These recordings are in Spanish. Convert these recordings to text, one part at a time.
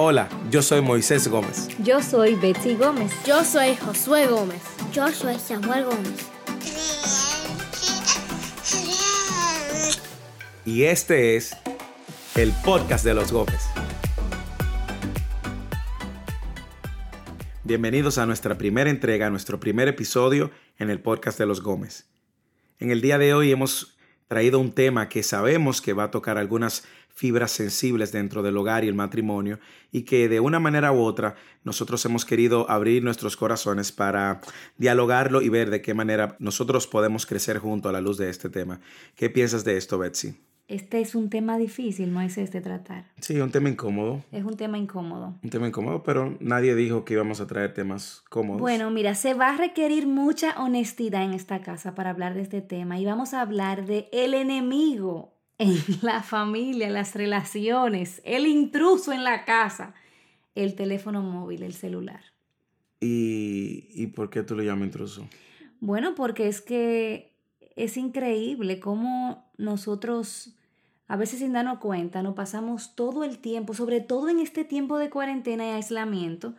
Hola, yo soy Moisés Gómez. Yo soy Betsy Gómez. Yo soy Josué Gómez. Yo soy Samuel Gómez. Y este es el podcast de los Gómez. Bienvenidos a nuestra primera entrega, a nuestro primer episodio en el podcast de los Gómez. En el día de hoy hemos traído un tema que sabemos que va a tocar algunas fibras sensibles dentro del hogar y el matrimonio y que de una manera u otra nosotros hemos querido abrir nuestros corazones para dialogarlo y ver de qué manera nosotros podemos crecer junto a la luz de este tema. ¿Qué piensas de esto, Betsy? Este es un tema difícil, no es este tratar. Sí, un tema incómodo. Es un tema incómodo. Un tema incómodo, pero nadie dijo que íbamos a traer temas cómodos. Bueno, mira, se va a requerir mucha honestidad en esta casa para hablar de este tema y vamos a hablar de el enemigo en la familia, en las relaciones, el intruso en la casa, el teléfono móvil, el celular. ¿Y, y por qué tú lo llamas intruso? Bueno, porque es que es increíble cómo nosotros a veces sin darnos cuenta, nos pasamos todo el tiempo, sobre todo en este tiempo de cuarentena y aislamiento,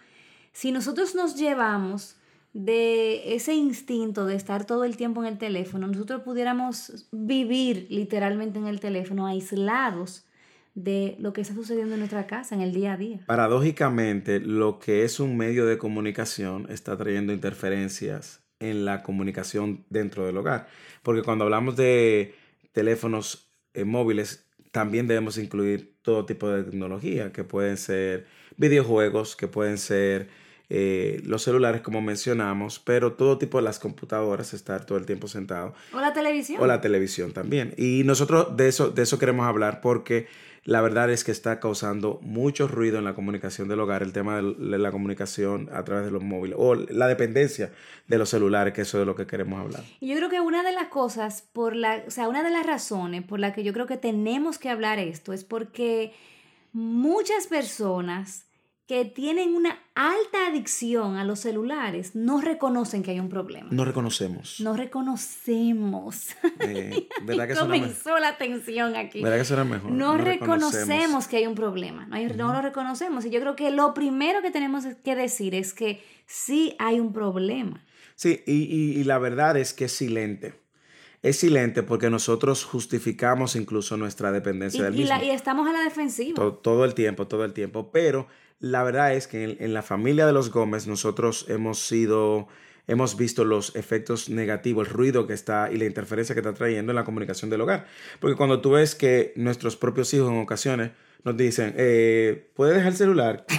si nosotros nos llevamos de ese instinto de estar todo el tiempo en el teléfono, nosotros pudiéramos vivir literalmente en el teléfono aislados de lo que está sucediendo en nuestra casa en el día a día. Paradójicamente, lo que es un medio de comunicación está trayendo interferencias en la comunicación dentro del hogar. Porque cuando hablamos de teléfonos eh, móviles, también debemos incluir todo tipo de tecnología, que pueden ser videojuegos, que pueden ser eh, los celulares, como mencionamos, pero todo tipo de las computadoras, estar todo el tiempo sentado. O la televisión. O la televisión también. Y nosotros de eso, de eso queremos hablar porque la verdad es que está causando mucho ruido en la comunicación del hogar, el tema de la comunicación a través de los móviles o la dependencia de los celulares, que eso es de lo que queremos hablar. Yo creo que una de las cosas, por la, o sea, una de las razones por la que yo creo que tenemos que hablar esto es porque muchas personas que tienen una alta adicción a los celulares no reconocen que hay un problema. No reconocemos. No reconocemos. Eh, ¿Verdad que Comenzó la tensión aquí. ¿Verdad que será mejor? No, reconocemos. que hay un problema. No, no lo reconocemos. Y yo creo que lo primero que tenemos que decir es que sí hay un problema. Sí, y, y, la verdad es que es silente. Es silente porque nosotros justificamos incluso nuestra dependencia del mismo. y estamos a la defensiva. Todo, todo, el tiempo, todo el tiempo. Pero la verdad es que en, la familia de los Gómez nosotros hemos sido, hemos visto los efectos negativos, el ruido que está y la interferencia que está trayendo en la comunicación del hogar. Porque cuando tú ves que nuestros propios hijos en ocasiones nos dicen, eh, ¿puede dejar el celular?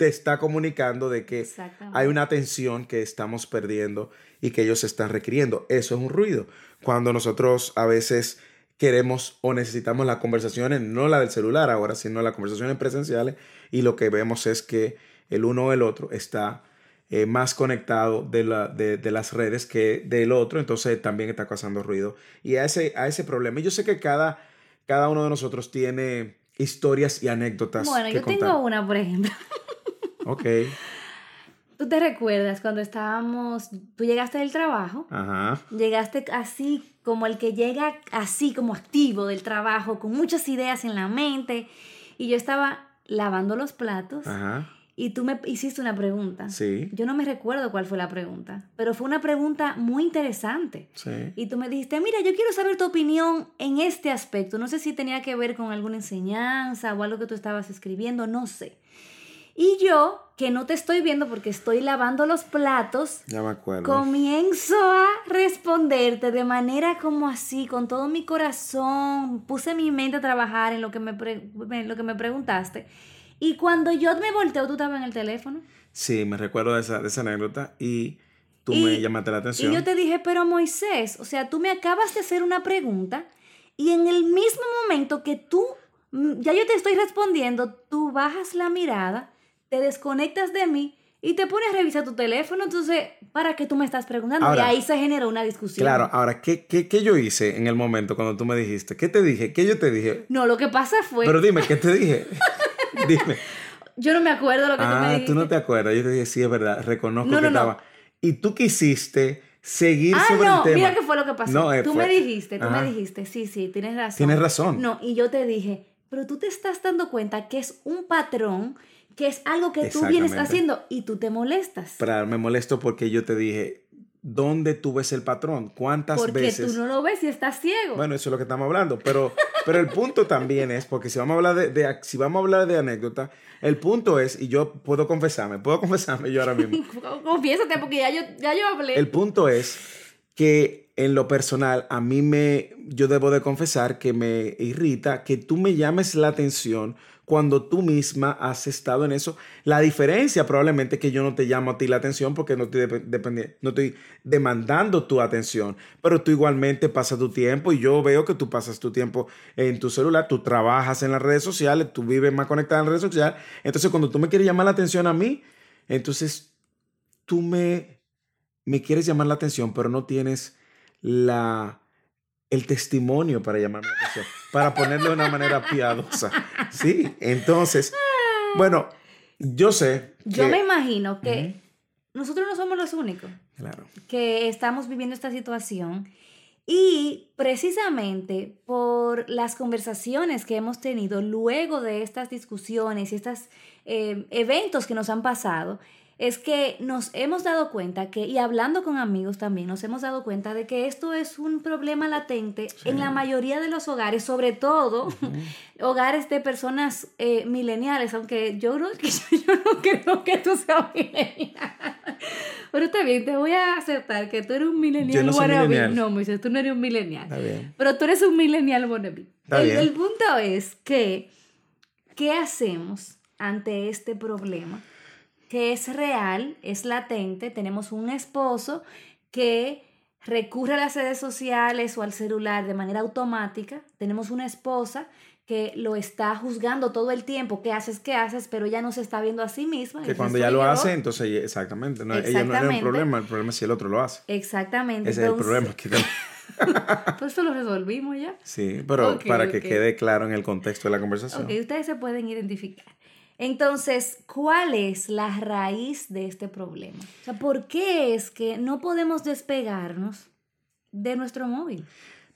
te está comunicando de que hay una atención que estamos perdiendo y que ellos están requiriendo. Eso es un ruido. Cuando nosotros a veces queremos o necesitamos las conversaciones, no la del celular ahora, sino las conversaciones presenciales, y lo que vemos es que el uno o el otro está eh, más conectado de, la, de, las redes que del otro, entonces también está causando ruido. Y a ese, a ese problema, y yo sé que cada, cada uno de nosotros tiene historias y anécdotas. Bueno, yo tengo una, por ejemplo. Ok. ¿Tú te recuerdas cuando estábamos, tú llegaste del trabajo? Ajá. Llegaste así como el que llega así como activo del trabajo, con muchas ideas en la mente, y yo estaba lavando los platos. Ajá. Y tú me hiciste una pregunta. Sí. Yo no me recuerdo cuál fue la pregunta, pero fue una pregunta muy interesante. Sí. Y tú me dijiste, mira, yo quiero saber tu opinión en este aspecto. No sé si tenía que ver con alguna enseñanza o algo que tú estabas escribiendo, no sé. Y yo, que no te estoy viendo porque estoy lavando los platos, ya me acuerdo. comienzo a responderte de manera como así, con todo mi corazón. Puse mi mente a trabajar en lo que me, lo que me preguntaste. Y cuando yo me volteo, tú estabas en el teléfono. Sí, me recuerdo de esa, de esa anécdota y tú me llamaste la atención. Y yo te dije, pero Moisés, o sea, tú me acabas de hacer una pregunta y en el mismo momento que tú, mm, ya yo te estoy respondiendo, tú bajas la mirada te desconectas de mí y te pones a revisar tu teléfono, entonces, ¿para qué tú me estás preguntando? y ahí se generó una discusión. Claro, ahora, ¿qué, ¿qué, qué, yo hice en el momento cuando tú me dijiste? ¿Qué te dije? ¿Qué yo te dije? No, lo que pasa fue... Pero dime, ¿qué te dije? dime. Yo no me acuerdo lo que tú me dijiste. Ah, tú no te acuerdas. Yo te dije, sí, es verdad, reconozco que estaba... Y tú quisiste seguir ah, sobre no, el tema. mira qué fue lo que pasó. No, eh, tú me dijiste, tú me dijiste, sí, sí, tienes razón. Tienes razón. No, y yo te dije, pero tú te estás dando cuenta que es un patrón, que es algo que tú vienes haciendo y tú te molestas. Pero me molesto porque yo te dije, ¿dónde tú ves el patrón? ¿Cuántas Porque veces? tú no lo ves y estás ciego. Bueno, eso es lo que estamos hablando, pero, pero el punto también es, porque si vamos a hablar de, de- si vamos a hablar de anécdota, el punto es, y yo puedo confesarme, puedo confesarme yo ahora mismo, Confiésate porque ya yo, ya yo hablé. el punto es que en lo personal a mí me, yo debo de confesar que me irrita que tú me llames la atención cuando tú misma has estado en eso. La diferencia probablemente es que yo no te llamo a ti la atención porque no estoy, no estoy demandando tu atención, pero tú igualmente pasas tu tiempo y yo veo que tú pasas tu tiempo en tu celular, tú trabajas en las redes sociales, tú vives más conectada en las redes sociales, entonces cuando tú me quieres llamar la atención a mí, entonces tú me, me quieres llamar la atención, pero no tienes la, el testimonio para llamarme la atención, para ponerlo de una manera piadosa. Sí, entonces, bueno, yo sé. yo me imagino que nosotros no somos los únicos Claro. que estamos viviendo esta situación y precisamente por las conversaciones que hemos tenido luego de estas discusiones y estos eventos que nos han pasado, es que nos hemos dado cuenta que, y hablando con amigos también, nos hemos dado cuenta de que esto es un problema latente en la mayoría de los hogares, sobre todo hogares de personas eh, mileniales, aunque yo, creo que yo no creo que tú seas milenial. Pero está bien, te voy a aceptar que tú eres un millennial no wannabe. millennial. No, Moisés, tú no eres un millennial. Está bien. Pero tú eres un millennial wannabe. Está el, bien. el punto es que, ¿qué hacemos ante este problema? Que es real, es latente. Tenemos un esposo que recurre a las redes sociales o al celular de manera automática. Tenemos una esposa que lo está juzgando todo el tiempo, qué haces, qué haces, pero ella no se está viendo a sí misma. Que cuando ya lo yo. hace, entonces ella- exactamente. No, Ella no era un problema, el problema es si el otro lo hace. Exactamente. Ese es el problema. que- Pues eso lo resolvimos ya. Sí, pero para que quede claro en el contexto de la conversación. Ok, ustedes se pueden identificar. Entonces, ¿cuál es la raíz de este problema? O sea, ¿por qué es que no podemos despegarnos de nuestro móvil?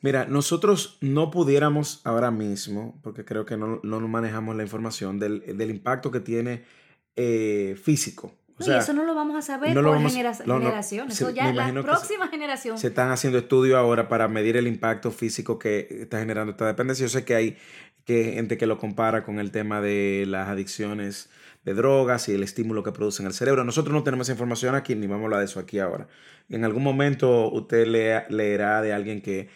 Mira, nosotros no pudiéramos ahora mismo, porque creo que no, no manejamos la información del, del impacto que tiene eh, físico. O No, y eso no lo vamos a saber no por vamos- genera- no, no, generación. se- Eso ya la próxima generación. se están haciendo estudios ahora para medir el impacto físico que está generando esta dependencia. Yo sé que hay que, gente que lo compara con el tema de las adicciones de drogas y el estímulo que producen el cerebro. Nosotros no tenemos esa información aquí, ni vamos a hablar de eso aquí ahora. En algún momento usted lea- leerá de alguien que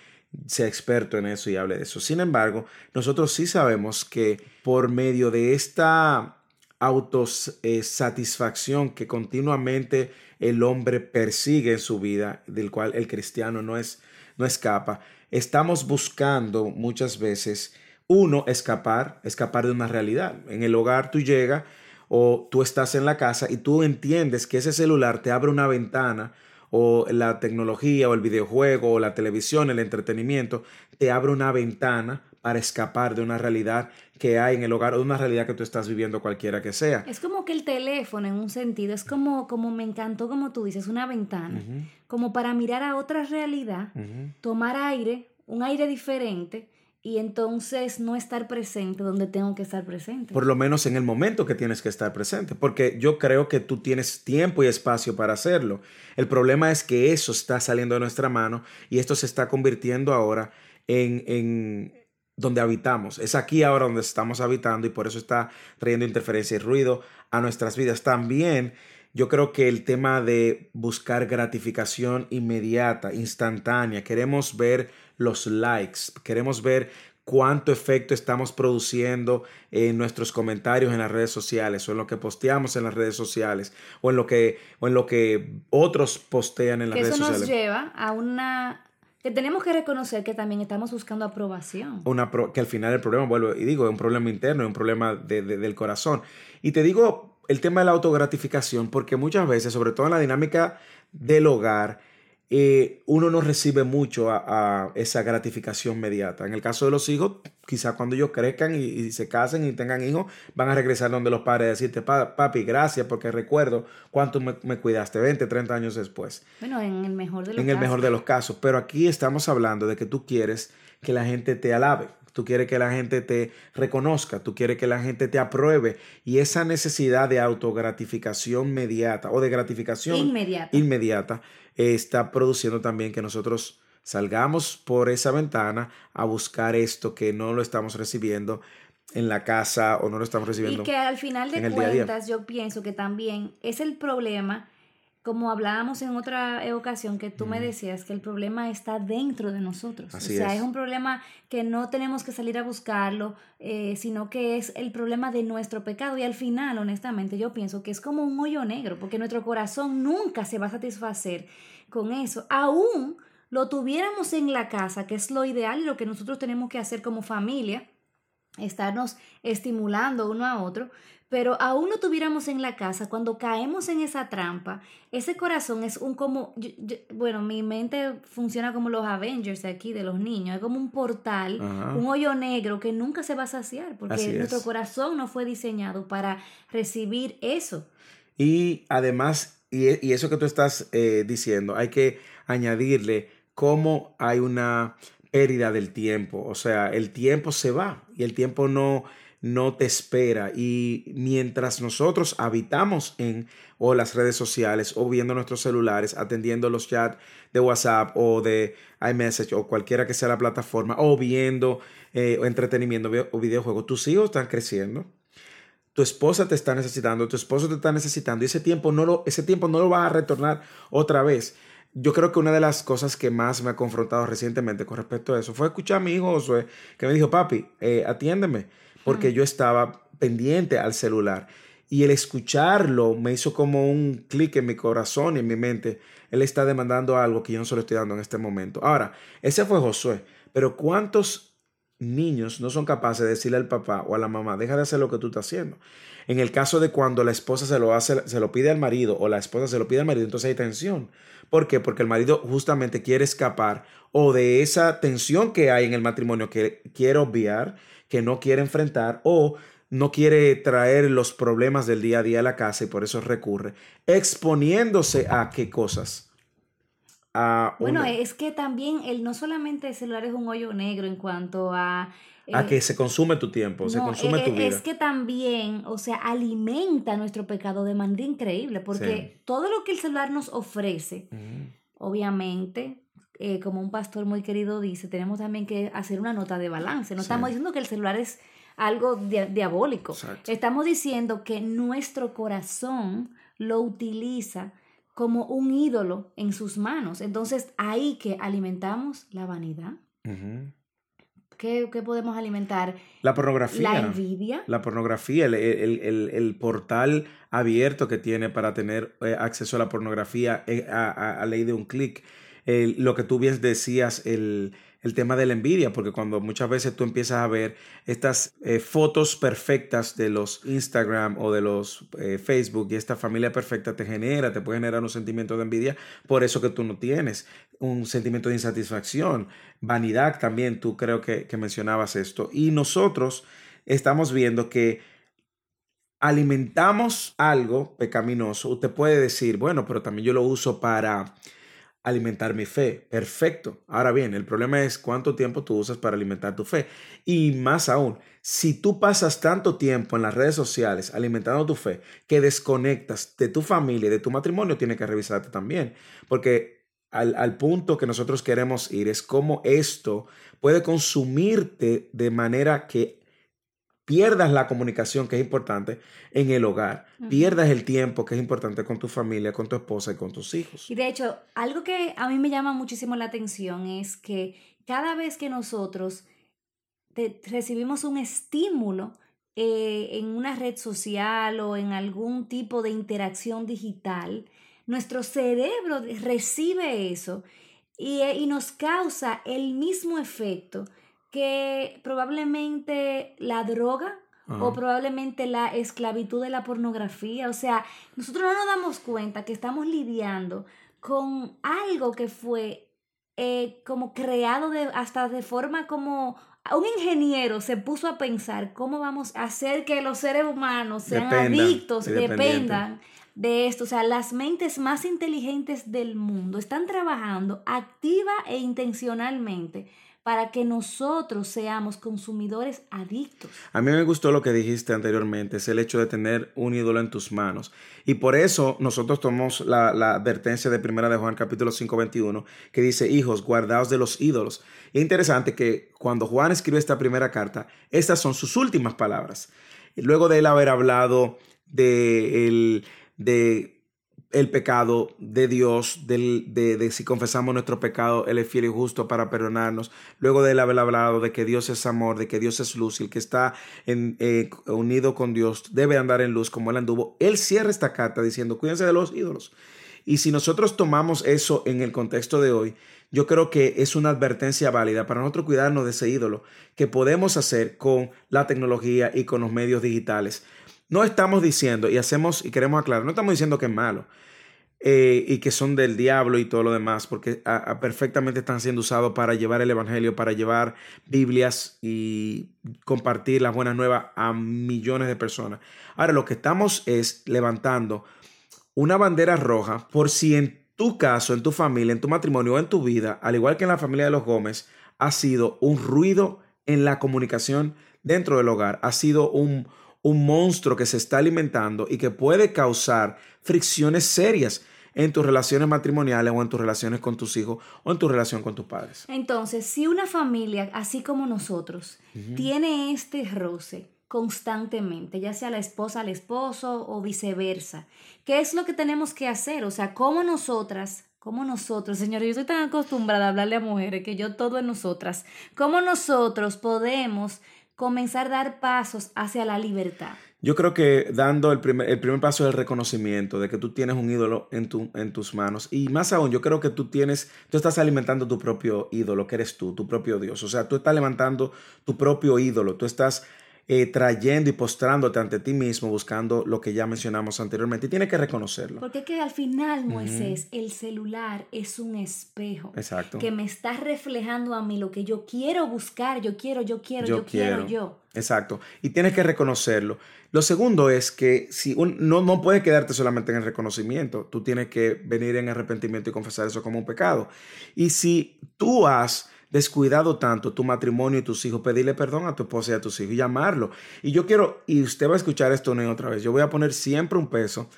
sea experto en eso y hable de eso. Sin embargo, nosotros sí sabemos que por medio de esta autosatisfacción que continuamente el hombre persigue en su vida, del cual el cristiano no, es, no escapa, estamos buscando muchas veces, uno, escapar, escapar de una realidad. En el hogar tú llegas o tú estás en la casa y tú entiendes que ese celular te abre una ventana o la tecnología o el videojuego o la televisión, el entretenimiento, te abre una ventana para escapar de una realidad que hay en el hogar o de una realidad que tú estás viviendo cualquiera que sea. Es como que el teléfono, en un sentido, es como, como me encantó, como tú dices, una ventana, como para mirar a otra realidad, tomar aire, un aire diferente, y entonces no estar presente donde tengo que estar presente. Por lo menos en el momento que tienes que estar presente, porque yo creo que tú tienes tiempo y espacio para hacerlo. El problema es que eso está saliendo de nuestra mano y esto se está convirtiendo ahora en, en donde habitamos. Es aquí ahora donde estamos habitando y por eso está trayendo interferencia y ruido a nuestras vidas. También yo creo que el tema de buscar gratificación inmediata, instantánea, queremos ver los likes, queremos ver cuánto efecto estamos produciendo en nuestros comentarios en las redes sociales o en lo que posteamos en las redes sociales o en lo que, o en lo que otros postean en las que redes eso nos sociales. lleva a una... que tenemos que reconocer que también estamos buscando aprobación. Una pro- que al final el problema, vuelvo y digo, es un problema interno, es un problema de- de- del corazón. Y te digo el tema de la autogratificación, porque muchas veces, sobre todo en la dinámica del hogar, eh, uno no recibe mucho a, a esa gratificación inmediata. En el caso de los hijos, quizá cuando ellos crezcan y, y se casen y tengan hijos, van a regresar donde los padres y decirte, "Pa- papi, gracias porque recuerdo cuánto me, me cuidaste 20, 30 años después Bueno, en el mejor de los en el casos. mejor de los casos. Pero aquí estamos hablando de que tú quieres que la gente te alabe. Tú quieres que la gente te reconozca, tú quieres que la gente te apruebe y esa necesidad de autogratificación inmediata o de gratificación Inmediata. inmediata está produciendo también que nosotros salgamos por esa ventana a buscar esto que no lo estamos recibiendo en la casa o no lo estamos recibiendo. Y que al final de día día. cuentas yo pienso que también es el problema, como hablábamos en otra eh, ocasión, que tú me decías que el problema está dentro de nosotros. Así o sea, es. es. un problema que no tenemos que salir a buscarlo, eh, sino que es el problema de nuestro pecado. Y al final, honestamente, yo pienso que es como un hoyo negro, porque nuestro corazón nunca se va a satisfacer con eso. Aún lo tuviéramos en la casa, que es lo ideal y lo que nosotros tenemos que hacer como familia estarnos estimulando uno a otro, pero aún lo tuviéramos en la casa, cuando caemos en esa trampa, ese corazón es un como, yo- yo- bueno, mi mente funciona como los Avengers de aquí, de los niños, es como un portal, Ajá. un hoyo negro que nunca se va a saciar, porque Así nuestro es. corazón no fue diseñado para recibir eso. Y además, y, y eso que tú estás eh, diciendo, hay que añadirle cómo hay una pérdida del tiempo. O sea, el tiempo se va y el tiempo no, no te espera. Y mientras nosotros habitamos en o las redes sociales o viendo nuestros celulares, atendiendo los chats de WhatsApp o de iMessage o cualquiera que sea la plataforma, o viendo eh, entretenimiento o videojuegos, tus hijos están creciendo tu esposa te está necesitando, tu esposo te está necesitando y ese tiempo no lo, ese tiempo no lo vas a retornar otra vez. Yo creo que una de las cosas que más me ha confrontado recientemente con respecto a eso fue escuchar a mi hijo que me dijo, papi, eh, atiéndeme, porque yo estaba pendiente al celular. Y el escucharlo me hizo como un clic en mi corazón y en mi mente. Él está demandando algo que yo no se lo estoy dando en este momento. Ahora, ese fue Josué, pero ¿cuántos niños no son capaces de decirle al papá o a la mamá, deja de hacer lo que tú estás haciendo. En el caso de cuando la esposa se lo hace, se lo pide al marido o la esposa se lo pide al marido, entonces hay tensión. ¿Por qué? Porque el marido justamente quiere escapar o de esa tensión que hay en el matrimonio que quiere obviar, que no quiere enfrentar o no quiere traer los problemas del día a día a la casa y por eso recurre, exponiéndose a qué cosas. A Bueno, una- es que también el, no solamente el celular es un hoyo negro en cuanto a... a eh, que se consume tu tiempo, se consume e- tu e- vida. Es que también, o sea, alimenta nuestro pecado de manera increíble, porque Sí. todo lo que el celular nos ofrece, Ujú. obviamente, eh, como un pastor muy querido dice, tenemos también que hacer una nota de balance. No Sí. estamos diciendo que el celular es algo dia- diabólico. Exacto. Estamos diciendo que nuestro corazón lo utiliza como un ídolo en sus manos. Entonces, ahí que alimentamos la vanidad. ¿Qué, qué podemos alimentar? La pornografía. La envidia. La pornografía, el, el- el- el portal abierto que tiene para tener eh, acceso a la pornografía eh, a, a- a ley de un clic. Lo que tú bien decías, el, el tema de la envidia, porque cuando muchas veces tú empiezas a ver estas eh, fotos perfectas de los Instagram o de los eh, Facebook y esta familia perfecta te genera, te puede generar un sentimiento de envidia por eso que tú no tienes, un sentimiento de insatisfacción, vanidad también, tú creo que, que mencionabas esto. Y nosotros estamos viendo que alimentamos algo pecaminoso. Usted puede decir, bueno, pero también yo lo uso para alimentar mi fe. Perfecto. Ahora bien, el problema es cuánto tiempo tú usas para alimentar tu fe. Y más aún, si tú pasas tanto tiempo en las redes sociales alimentando tu fe que desconectas de tu familia de tu matrimonio, tienes que revisarte también. Porque al, al punto que nosotros queremos ir es cómo esto puede consumirte de manera que pierdas la comunicación que es importante en el hogar, pierdas el tiempo que es importante con tu familia, con tu esposa y con tus hijos. Y de hecho, algo que a mí me llama muchísimo la atención es que cada vez que nosotros te- recibimos un estímulo eh, en una red social o en algún tipo de interacción digital, nuestro cerebro recibe eso y, eh, y nos causa el mismo efecto que probablemente la droga o probablemente la esclavitud de la pornografía. O sea, nosotros no nos damos cuenta que estamos lidiando con algo que fue eh, como creado de, hasta de forma como un ingeniero se puso a pensar cómo vamos a hacer que los seres humanos sean Dependan, adictos, dependan de esto. O sea, las mentes más inteligentes del mundo están trabajando activa e intencionalmente para que nosotros seamos consumidores adictos. A mí me gustó lo que dijiste anteriormente, es el hecho de tener un ídolo en tus manos. Y por eso nosotros tomamos la, advertencia de Primera de Juan capítulo 5, 21, que dice, hijos, guardaos de los ídolos. Es interesante que cuando Juan escribe esta primera carta, estas son sus últimas palabras. Luego de él haber hablado de, el, de el pecado de Dios, del, de, si confesamos nuestro pecado, Él es fiel y justo para perdonarnos. Luego de él haber hablado de que Dios es amor, de que Dios es luz y el que está en, eh, unido con Dios debe andar en luz como Él anduvo. Él cierra esta carta diciendo, cuídense de los ídolos. Y si nosotros tomamos eso en el contexto de hoy, yo creo que es una advertencia válida para nosotros cuidarnos de ese ídolo que podemos hacer con la tecnología y con los medios digitales. No estamos diciendo, y hacemos, y queremos aclarar, no estamos diciendo que es malo eh, y que son del diablo y todo lo demás, porque perfectamente están siendo usados para llevar el Evangelio, para llevar Biblias y compartir las buenas nuevas a millones de personas. Ahora, lo que estamos es levantando una bandera roja por si en tu caso, en tu familia, en tu matrimonio o en tu vida, al igual que en la familia de los Gómez, ha sido un ruido en la comunicación dentro del hogar, ha sido un, un monstruo que se está alimentando y que puede causar fricciones serias en tus relaciones matrimoniales o en tus relaciones con tus hijos o en tu relación con tus padres. Entonces, si una familia, así como nosotros, uh -huh. tiene este roce constantemente, ya sea la esposa al esposo o viceversa, ¿qué es lo que tenemos que hacer? O sea, ¿cómo nosotras como nosotros, señores, yo estoy tan acostumbrada a hablarle a mujeres que yo todo en nosotras, cómo nosotros podemos comenzar a dar pasos hacia la libertad. Yo creo que dando el primer, el primer paso es el reconocimiento de que tú tienes un ídolo en, tu, en tus manos. Y más aún, yo creo que tú tienes, tú estás alimentando tu propio ídolo, que eres tú, tu propio Dios. O sea, tú estás levantando tu propio ídolo, tú estás eh, trayendo y postrándote ante ti mismo, buscando lo que ya mencionamos anteriormente. Y tienes que reconocerlo. Porque que al final, Moisés, uh -huh. el celular es un espejo. Exacto. Que me está reflejando a mí lo que yo quiero buscar, yo quiero, yo quiero, yo, yo quiero. quiero, yo. Exacto. Y tienes que reconocerlo. Lo segundo es que si un, no, no puedes quedarte solamente en el reconocimiento, tú tienes que venir en arrepentimiento y confesar eso como un pecado. Y si tú has descuidado tanto tu matrimonio y tus hijos, pedirle perdón a tu esposa y a tus hijos llamarlo. Y yo quiero, y usted va a escuchar esto una y otra vez, yo voy a poner siempre un peso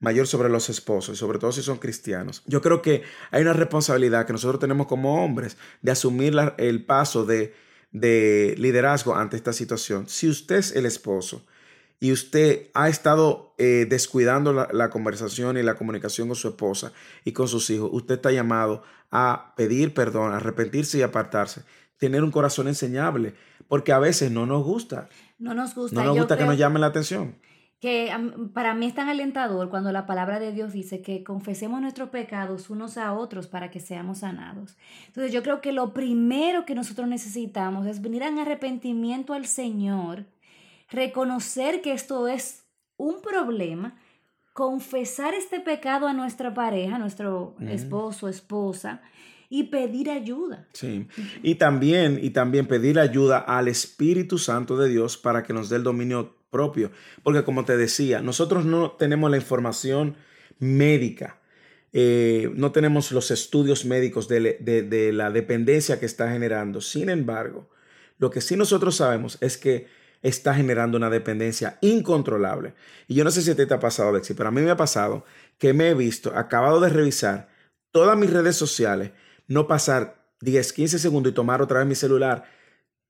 mayor sobre los esposos, y sobre todo si son cristianos. Yo creo que hay una responsabilidad que nosotros tenemos como hombres de asumir el paso de, de liderazgo ante esta situación. Si usted es el esposo, y usted ha estado eh, descuidando la, la, conversación y la comunicación con su esposa y con sus hijos, usted está llamado a pedir perdón, a arrepentirse y apartarse, tener un corazón enseñable, porque a veces no nos gusta. No nos gusta. No nos Yo gusta que nos llamen la atención. Que para mí es tan alentador cuando la palabra de Dios dice que confesemos nuestros pecados unos a otros para que seamos sanados. Entonces yo creo que lo primero que nosotros necesitamos es venir en arrepentimiento al Señor reconocer que esto es un problema, confesar este pecado a nuestra pareja, a nuestro esposo, esposa, y pedir ayuda. Sí. Y también, y también pedir ayuda al Espíritu Santo de Dios para que nos dé el dominio propio. Porque como te decía, nosotros no tenemos la información médica. Eh, no tenemos los estudios médicos de, de, de la dependencia que está generando. Sin embargo, lo que sí nosotros sabemos es que está generando una dependencia incontrolable. Y yo no sé si a ti te ha pasado, Alexi, pero a mí me ha pasado que me he visto, acabado de revisar todas mis redes sociales, no pasar 10, 15 segundos y tomar otra vez mi celular.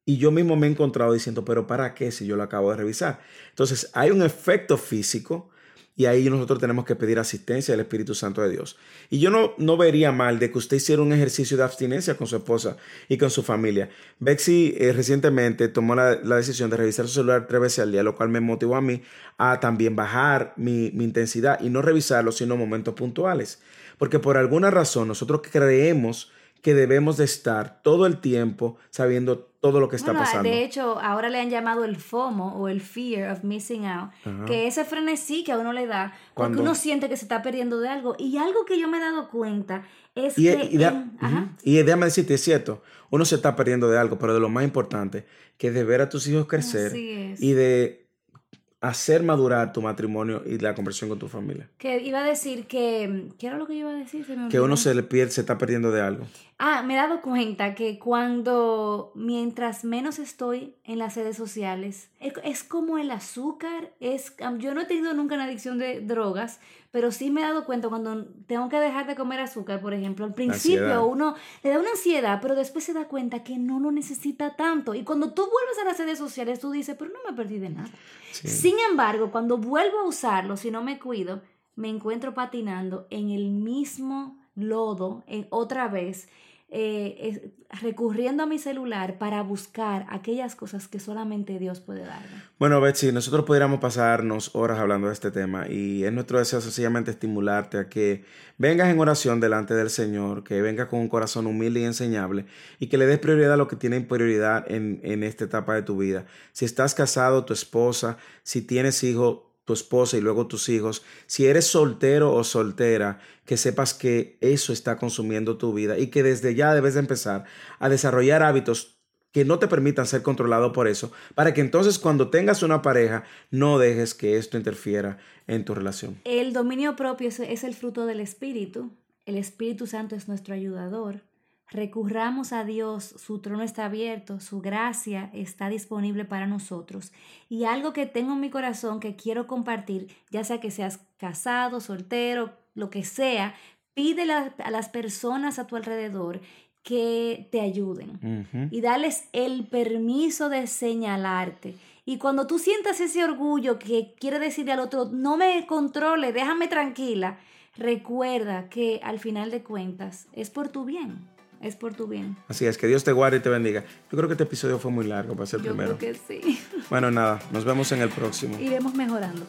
Y yo mismo me he encontrado diciendo, pero ¿para qué si yo lo acabo de revisar? Entonces hay un efecto físico y ahí nosotros tenemos que pedir asistencia del Espíritu Santo de Dios. Y yo no, no vería mal de que usted hiciera un ejercicio de abstinencia con su esposa y con su familia. Bexy eh, recientemente tomó la, la, decisión de revisar su celular tres veces al día, lo cual me motivó a mí a también bajar mi, mi intensidad y no revisarlo, sino momentos puntuales. Porque por alguna razón nosotros creemos que debemos de estar todo el tiempo sabiendo todo lo que está bueno, pasando. De hecho, ahora le han llamado el FOMO o el Fear of Missing Out, Ajá. que ese frenesí que a uno le da porque Cuando... uno siente que se está perdiendo de algo. Y algo que yo me he dado cuenta es y, que... Y, de, en, y déjame decirte, es cierto, uno se está perdiendo de algo, pero de lo más importante, que de ver a tus hijos crecer y de hacer madurar tu matrimonio y la conversión con tu familia. Que iba a decir que, ¿qué era lo que iba a decir? Se que uno se le pierde, se está perdiendo de algo. Ah, me he dado cuenta que cuando, mientras menos estoy en las redes sociales, es, es como el azúcar, es, yo no he tenido nunca una adicción de drogas, pero sí me he dado cuenta cuando tengo que dejar de comer azúcar, por ejemplo, al principio Ansiedad. uno le da una ansiedad, pero después se da cuenta que no lo necesita tanto. Y cuando tú vuelves a las redes sociales, tú dices, pero no me perdí de nada. Sí. Sin embargo, cuando vuelvo a usarlo, si no me cuido, me encuentro patinando en el mismo lodo en, otra vez, eh, recurriendo a mi celular para buscar aquellas cosas que solamente Dios puede darme. Bueno, Betsy, nosotros pudiéramos pasarnos horas hablando de este tema y es nuestro deseo sencillamente estimularte a que vengas en oración delante del Señor, que vengas con un corazón humilde y enseñable y que le des prioridad a lo que tiene prioridad en, en esta etapa de tu vida. Si estás casado, tu esposa, si tienes hijos, tu esposa y luego tus hijos, si eres soltero o soltera, que sepas que eso está consumiendo tu vida y que desde ya debes de empezar a desarrollar hábitos que no te permitan ser controlado por eso, para que entonces cuando tengas una pareja no dejes que esto interfiera en tu relación. El dominio propio es, el fruto del Espíritu. El Espíritu Santo es nuestro ayudador. Recurramos a Dios, su trono está abierto, su gracia está disponible para nosotros. Y algo que tengo en mi corazón que quiero compartir, ya sea que seas casado, soltero, lo que sea, pídele a, las personas a tu alrededor que te ayuden y darles el permiso de señalarte. Y cuando tú sientas ese orgullo que quiere decirle al otro, no me controle, déjame tranquila, recuerda que al final de cuentas es por tu bien, es por tu bien. Así es, que Dios te guarde y te bendiga. Yo creo que este episodio fue muy largo para ser Yo primero. creo que sí. Bueno, nada, nos vemos en el próximo. Iremos mejorando.